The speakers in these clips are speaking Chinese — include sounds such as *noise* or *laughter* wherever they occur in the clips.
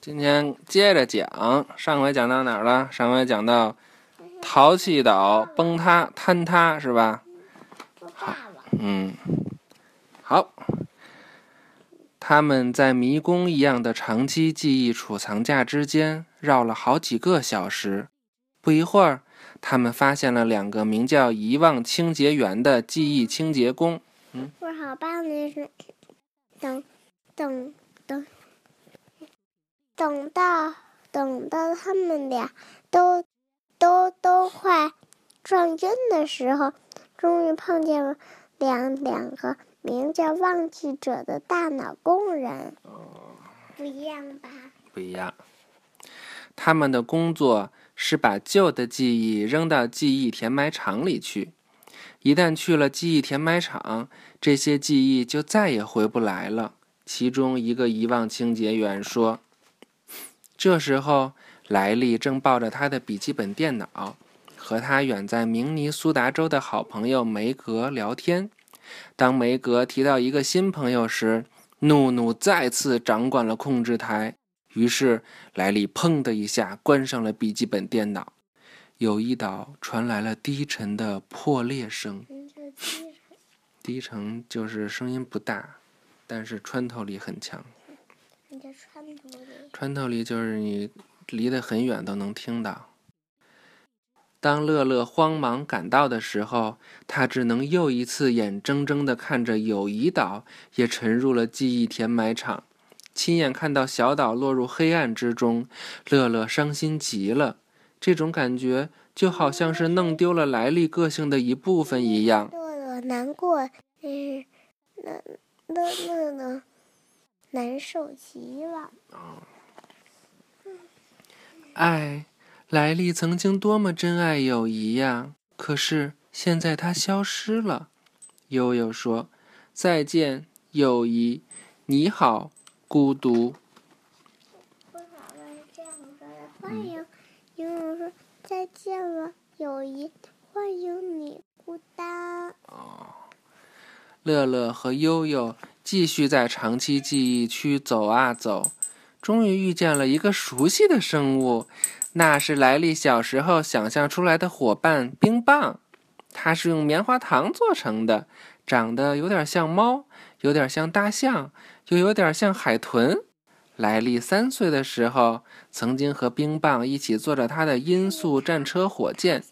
今天接着讲，上回讲到哪儿了？上回讲到淘气岛崩塌坍塌是吧？好，嗯，好。他们在迷宫一样的长期记忆储藏架之间绕了好几个小时。不一会儿，他们发现了两个名叫“遗忘清洁员”的记忆清洁工。嗯，我好棒的是，等，等，等，到等到他们俩都都都快撞晕的时候，终于碰见了两两个名叫“忘记者”的大脑工人。哦，不一样吧？不一样。他们的工作是把旧的记忆扔到记忆填埋场里去。一旦去了记忆填埋场，这些记忆就再也回不来了。其中一个遗忘清洁员说：“这时候，莱利正抱着他的笔记本电脑，和他远在明尼苏达州的好朋友梅格聊天。当梅格提到一个新朋友时，怒怒再次掌管了控制台。于是，莱利砰的一下关上了笔记本电脑。”友谊岛传来了低沉的破裂声。低沉就是声音不大，但是穿透力很强。穿透力？穿透力就是你离得很远都能听到。当乐乐慌忙赶到的时候，他只能又一次眼睁睁地看着友谊岛也沉入了记忆填埋场，亲眼看到小岛落入黑暗之中。乐乐伤心极了。这种感觉就好像是弄丢了来历个性的一部分一样。乐乐难过，嗯，乐乐乐乐难受极了。爱，莱利曾经多么珍爱友谊呀！可是现在它消失了。悠悠说：“再见，友谊。你好，孤独。”欢迎。悠悠说：“再见了，友谊，欢迎你，孤单。”哦，乐乐和悠悠继续在长期记忆区走啊走，终于遇见了一个熟悉的生物，那是莱利小时候想象出来的伙伴冰棒。它是用棉花糖做成的，长得有点像猫，有点像大象，又有点像海豚。莱利三岁的时候，曾经和冰棒一起坐着他的音速战车火箭。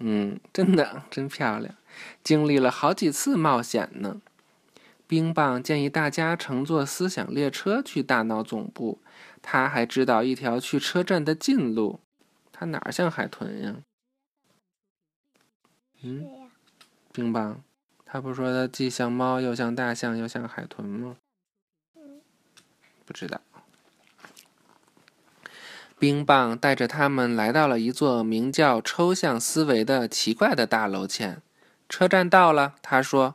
嗯，真的真漂亮，经历了好几次冒险呢。冰棒建议大家乘坐思想列车去大脑总部，他还知道一条去车站的近路。他哪儿像海豚呀？嗯，冰棒，他不说他既像猫又像大象又像海豚吗？不知道。冰棒带着他们来到了一座名叫“抽象思维”的奇怪的大楼前。车站到了，他说：“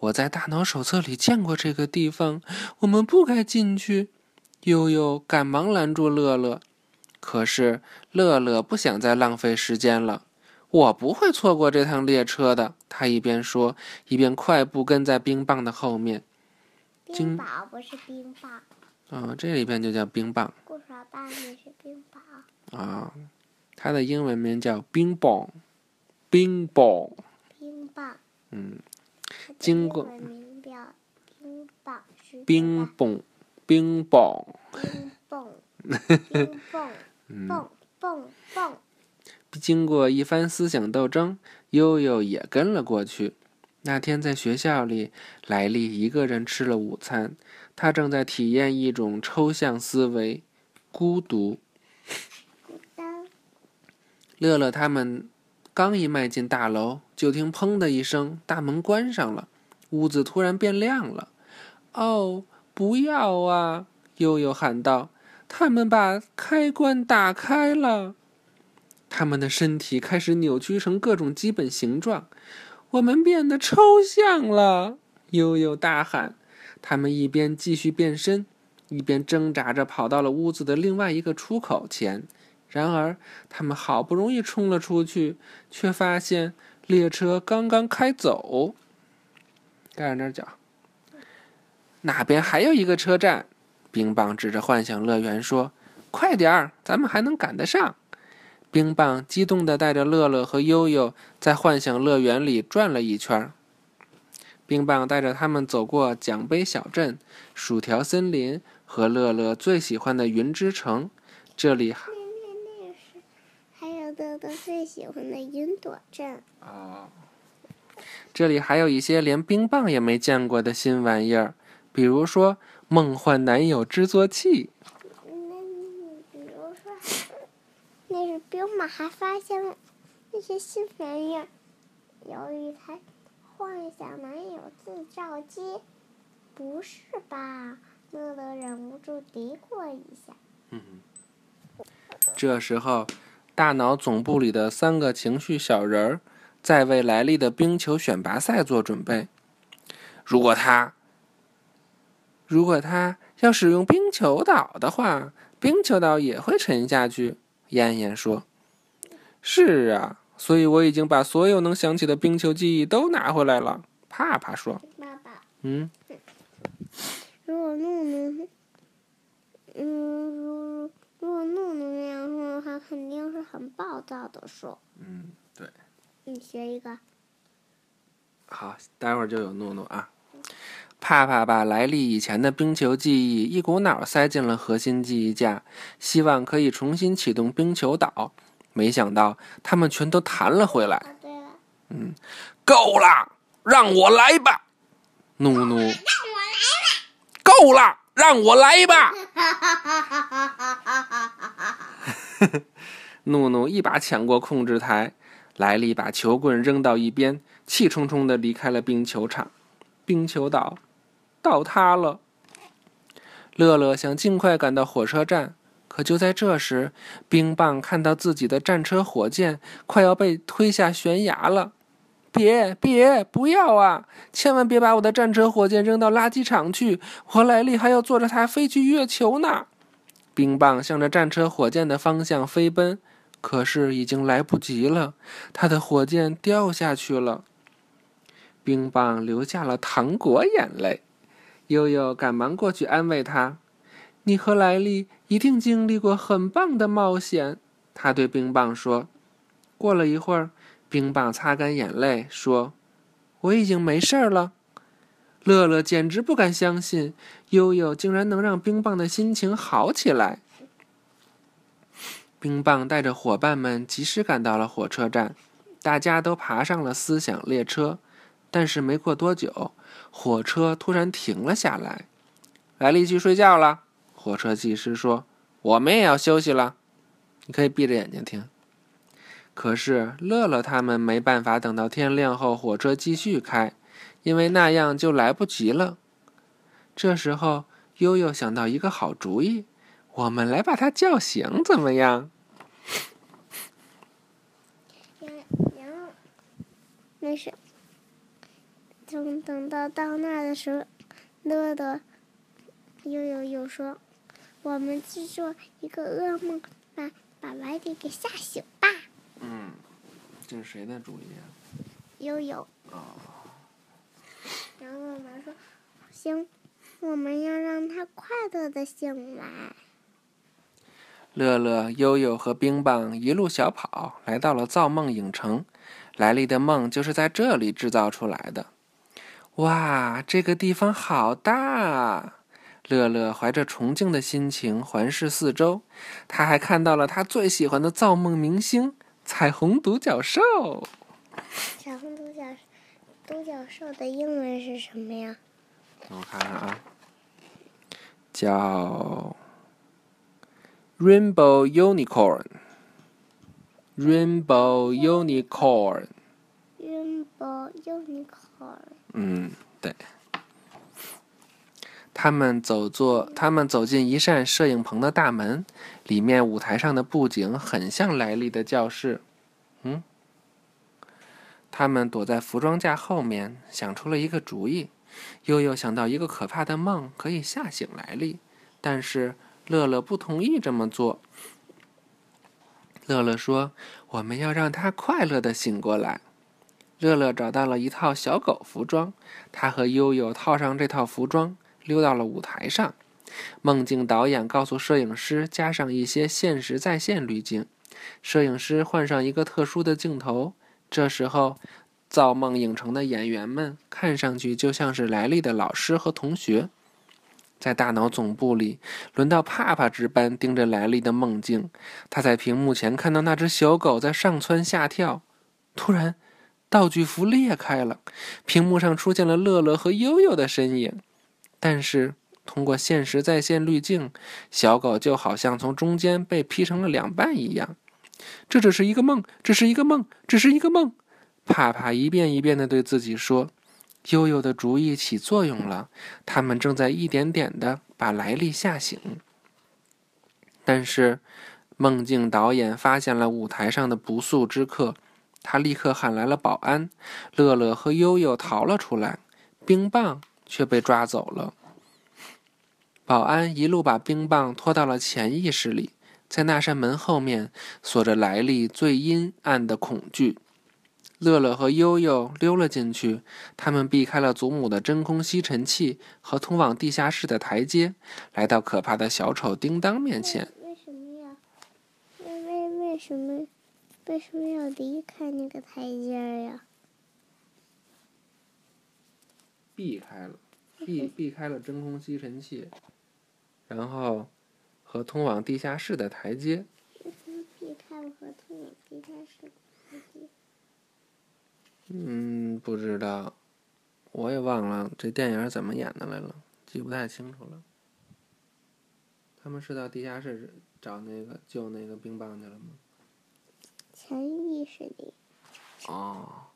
我在大脑手册里见过这个地方，我们不该进去。”悠悠赶忙拦住乐乐，可是乐乐不想再浪费时间了。我不会错过这趟列车的。他一边说，一边快步跟在冰棒的后面。冰雹不是冰棒。哦，这里边就叫冰棒。故事棒也是冰雹。啊，它的英文名叫冰棒，冰棒。冰棒。嗯。经过。冰棒。冰棒，冰棒。*laughs* 冰棒。冰棒。棒棒棒。经过一番思想斗争，悠悠也跟了过去。那天在学校里，莱利一个人吃了午餐。他正在体验一种抽象思维——孤独。乐乐他们刚一迈进大楼，就听“砰”的一声，大门关上了，屋子突然变亮了。“哦，不要啊！”悠悠喊道，“他们把开关打开了。”他们的身体开始扭曲成各种基本形状。我们变得抽象了！悠悠大喊。他们一边继续变身，一边挣扎着跑到了屋子的另外一个出口前。然而，他们好不容易冲了出去，却发现列车刚刚开走。盖着那脚，那边还有一个车站。冰棒指着幻想乐园说：“快点儿，咱们还能赶得上。”冰棒激动地带着乐乐和悠悠在幻想乐园里转了一圈。冰棒带着他们走过奖杯小镇、薯条森林和乐乐最喜欢的云之城。这里还乐乐最喜欢的云朵镇。哦，这里还有一些连冰棒也没见过的新玩意儿，比如说梦幻男友制作器。那比如说，那是冰马还发现了那些新玩意儿，有一台幻想男友制造机。不是吧？乐乐忍不住嘀咕一下。嗯，这时候，大脑总部里的三个情绪小人儿在为来历的冰球选拔赛做准备。如果他，如果他要使用冰球岛的话，冰球岛也会沉下去。燕燕说：“是啊，所以我已经把所有能想起的冰球记忆都拿回来了。”帕帕说：“爸爸，嗯，如果嗯，如如果怒怒那样说的话，肯定是很暴躁的说。嗯，对。你学一个。好，待会儿就有怒怒啊。”帕帕把莱利以前的冰球记忆一股脑塞进了核心记忆架，希望可以重新启动冰球岛。没想到他们全都弹了回来。啊，对了，嗯，够了，让我来吧！怒怒，让我来吧。够了，让我来吧！*laughs* 呵 *laughs* 呵怒怒一把抢过控制台莱利把球棍扔到一边气冲冲的离开了冰球场。冰球岛倒塌了。乐乐想尽快赶到火车站可就在这时冰棒看到自己的战车火箭快要被推下悬崖了。别别不要啊！千万别把我的战车火箭扔到垃圾场去我和莱利还要坐着它飞去月球呢。冰棒向着战车火箭的方向飞奔，可是已经来不及了，他的火箭掉下去了。冰棒流下了糖果眼泪，悠悠赶忙过去安慰他：“你和莱利一定经历过很棒的冒险。”他对冰棒说。过了一会儿，冰棒擦干眼泪说：“我已经没事儿了。”乐乐简直不敢相信，悠悠竟然能让冰棒的心情好起来。冰棒带着伙伴们及时赶到了火车站，大家都爬上了思想列车。但是没过多久，火车突然停了下来。莱利去睡觉了，火车技师说：“我们也要休息了，你可以闭着眼睛听。”可是乐乐他们没办法等到天亮后火车继续开，因为那样就来不及了。这时候，悠悠想到一个好主意，我们来把他叫醒，怎么样？然然后，那是，等等到到那的时候，乐乐悠悠又说：“我们制作一个噩梦，把把莱迪给吓醒吧。嗯，这是谁的主意啊？”悠悠，哦，然后我们说：“行，我们要让他快乐的醒来。乐乐、悠悠和冰棒一路小跑，来到了造梦影城。莱利的梦就是在这里制造出来的。哇，这个地方好大啊！乐乐怀着崇敬的心情环视四周，他还看到了他最喜欢的造梦明星——彩虹独角兽。彩虹独角独角兽的英文是什么呀？我看看啊，叫 Rainbow Unicorn。Rainbow Unicorn。Rainbow Unicorn。嗯，对。他们走坐，他们走进一扇摄影棚的大门，里面舞台上的布景很像莱利的教室。嗯，他们躲在服装架后面，想出了一个主意。悠悠想到一个可怕的梦可以吓醒莱利，但是乐乐不同意这么做。乐乐说：“我们要让他快乐的醒过来。”乐乐找到了一套小狗服装，他和悠悠套上这套服装，溜到了舞台上。梦境导演告诉摄影师加上一些现实再现滤镜，摄影师换上一个特殊的镜头。这时候，造梦影城的演员们看上去就像是莱利的老师和同学。在大脑总部里，轮到帕帕值班，盯着莱利的梦境。他在屏幕前看到那只小狗在上蹿下跳。突然，道具服裂开了，屏幕上出现了乐乐和悠悠的身影。但是，通过现实在线滤镜，小狗就好像从中间被劈成了两半一样。这只是一个梦，只是一个梦，只是一个梦。帕帕一遍一遍地对自己说：“悠悠的主意起作用了，他们正在一点点地把莱利吓醒。”但是，梦境导演发现了舞台上的不速之客，他立刻喊来了保安。乐乐和悠悠逃了出来，冰棒却被抓走了。保安一路把冰棒拖到了潜意识里。在那扇门后面锁着来历最阴暗的恐惧。乐乐和悠悠溜了进去，他们避开了祖母的真空吸尘器和通往地下室的台阶，来到可怕的小丑叮当面前。为什么要？为为为什么？为什么要离开那个台阶呀？避开了，避避开了真空吸尘器，然后。和通往地下室的台阶？嗯，不知道，我也忘了这电影怎么演的来了，记不太清楚了。他们是到地下室找那个救那个冰棒去了吗？潜意识里。哦。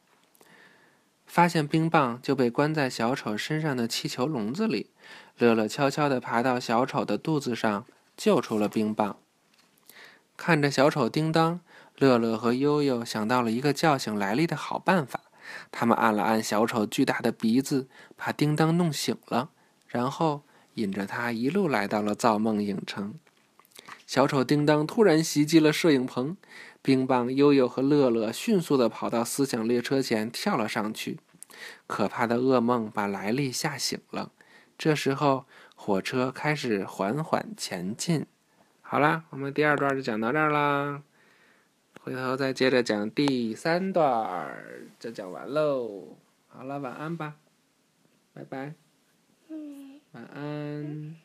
发现冰棒就被关在小丑身上的气球笼子里。乐乐悄悄地爬到小丑的肚子上。救出了冰棒。看着小丑叮当，乐乐和悠悠想到了一个叫醒莱利的好办法。他们按了按小丑巨大的鼻子，把叮当弄醒了，然后引着他一路来到了造梦影城。小丑叮当突然袭击了摄影棚，冰棒、悠悠和乐乐迅速地跑到思想列车前，跳了上去。可怕的噩梦把莱利吓醒了。这时候。火车开始缓缓前进。好啦，我们第二段就讲到这儿啦，回头再接着讲第三段，就讲完喽。好了，晚安吧，拜拜，晚安。